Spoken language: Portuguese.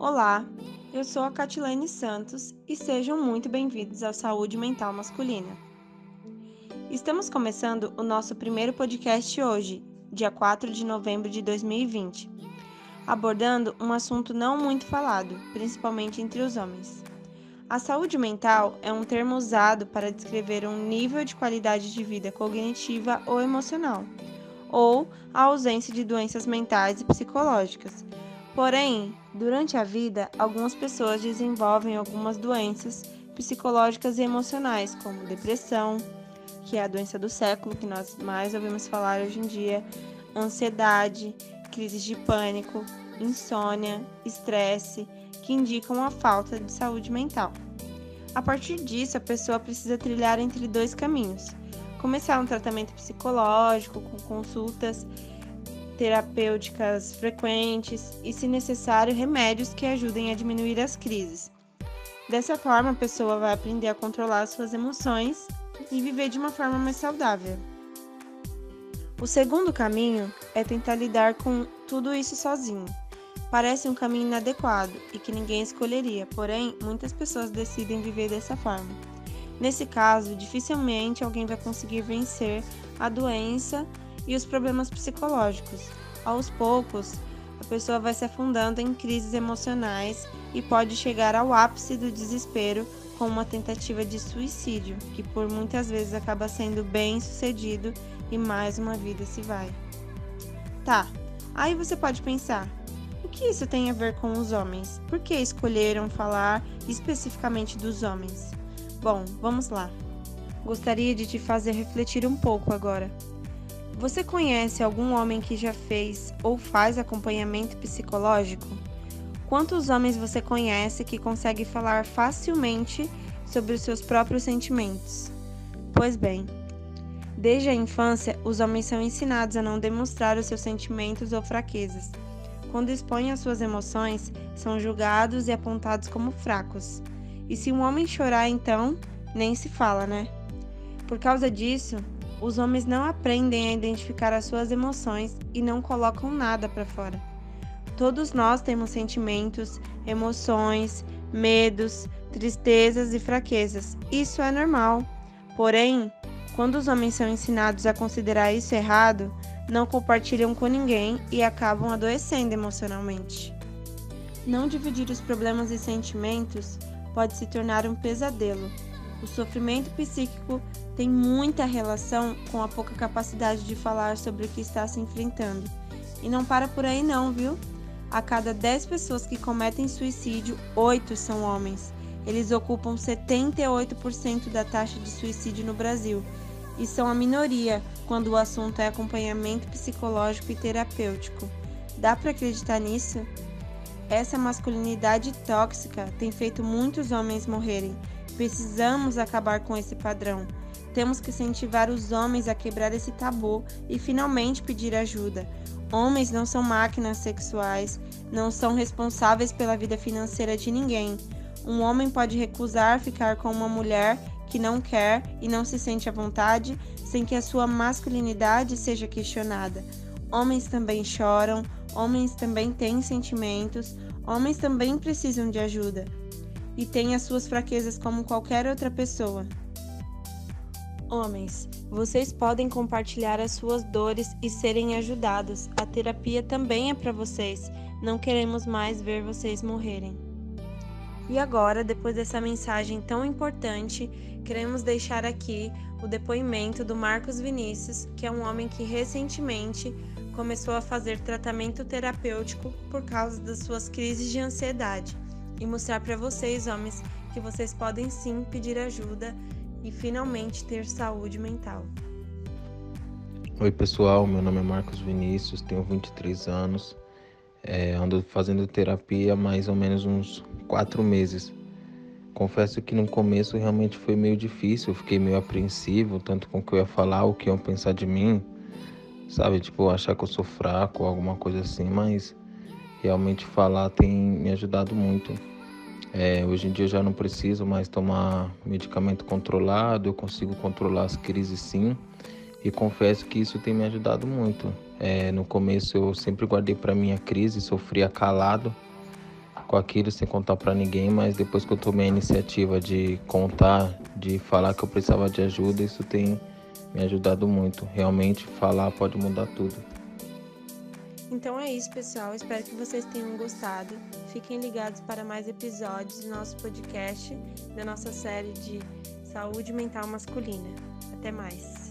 Olá, eu sou a Catilene Santos e sejam muito bem-vindos ao Saúde Mental Masculina. Estamos começando o nosso primeiro podcast hoje, dia 4 de novembro de 2020, abordando um assunto não muito falado, principalmente entre os homens. A saúde mental é um termo usado para descrever um nível de qualidade de vida cognitiva ou emocional, ou a ausência de doenças mentais e psicológicas. Porém, durante a vida, algumas pessoas desenvolvem algumas doenças psicológicas e emocionais, como depressão, que é a doença do século que nós mais ouvimos falar hoje em dia, ansiedade, crises de pânico, insônia, estresse que indicam a falta de saúde mental. A partir disso, a pessoa precisa trilhar entre dois caminhos: começar um tratamento psicológico com consultas terapêuticas frequentes e, se necessário, remédios que ajudem a diminuir as crises. Dessa forma, a pessoa vai aprender a controlar suas emoções e viver de uma forma mais saudável. O segundo caminho é tentar lidar com tudo isso sozinho. Parece um caminho inadequado e que ninguém escolheria, porém, muitas pessoas decidem viver dessa forma. Nesse caso, dificilmente alguém vai conseguir vencer a doença e os problemas psicológicos. Aos poucos, a pessoa vai se afundando em crises emocionais e pode chegar ao ápice do desespero com uma tentativa de suicídio, que por muitas vezes acaba sendo bem sucedido e mais uma vida se vai. Tá, aí você pode pensar: que isso tem a ver com os homens? Por que escolheram falar especificamente dos homens? Bom, vamos lá. Gostaria de te fazer refletir um pouco agora. Você conhece algum homem que já fez ou faz acompanhamento psicológico? Quantos homens você conhece que consegue falar facilmente sobre os seus próprios sentimentos? Pois bem, desde a infância, os homens são ensinados a não demonstrar os seus sentimentos ou fraquezas quando expõem as suas emoções, são julgados e apontados como fracos. E se um homem chorar, então, nem se fala, né? Por causa disso, os homens não aprendem a identificar as suas emoções e não colocam nada para fora. Todos nós temos sentimentos, emoções, medos, tristezas e fraquezas. Isso é normal. Porém, quando os homens são ensinados a considerar isso errado, não compartilham com ninguém e acabam adoecendo emocionalmente. Não dividir os problemas e sentimentos pode se tornar um pesadelo. O sofrimento psíquico tem muita relação com a pouca capacidade de falar sobre o que está se enfrentando. E não para por aí não, viu? A cada 10 pessoas que cometem suicídio, 8 são homens. Eles ocupam 78% da taxa de suicídio no Brasil e são a minoria quando o assunto é acompanhamento psicológico e terapêutico. Dá para acreditar nisso? Essa masculinidade tóxica tem feito muitos homens morrerem. Precisamos acabar com esse padrão. Temos que incentivar os homens a quebrar esse tabu e finalmente pedir ajuda. Homens não são máquinas sexuais, não são responsáveis pela vida financeira de ninguém. Um homem pode recusar ficar com uma mulher que não quer e não se sente à vontade sem que a sua masculinidade seja questionada. Homens também choram, homens também têm sentimentos, homens também precisam de ajuda e têm as suas fraquezas como qualquer outra pessoa. Homens, vocês podem compartilhar as suas dores e serem ajudados. A terapia também é para vocês. Não queremos mais ver vocês morrerem. E agora, depois dessa mensagem tão importante, queremos deixar aqui o depoimento do Marcos Vinícius, que é um homem que recentemente começou a fazer tratamento terapêutico por causa das suas crises de ansiedade e mostrar para vocês, homens, que vocês podem sim pedir ajuda e finalmente ter saúde mental. Oi, pessoal, meu nome é Marcos Vinícius, tenho 23 anos, é, ando fazendo terapia há mais ou menos uns quatro meses. Confesso que no começo realmente foi meio difícil, fiquei meio apreensivo, tanto com o que eu ia falar, o que iam pensar de mim, sabe? Tipo, achar que eu sou fraco, alguma coisa assim, mas realmente falar tem me ajudado muito. É, hoje em dia eu já não preciso mais tomar medicamento controlado, eu consigo controlar as crises sim, e confesso que isso tem me ajudado muito. É, no começo eu sempre guardei para minha crise, sofria calado, com aquilo sem contar para ninguém, mas depois que eu tomei a iniciativa de contar, de falar que eu precisava de ajuda, isso tem me ajudado muito. Realmente falar pode mudar tudo. Então é isso, pessoal. Espero que vocês tenham gostado. Fiquem ligados para mais episódios do nosso podcast, da nossa série de saúde mental masculina. Até mais.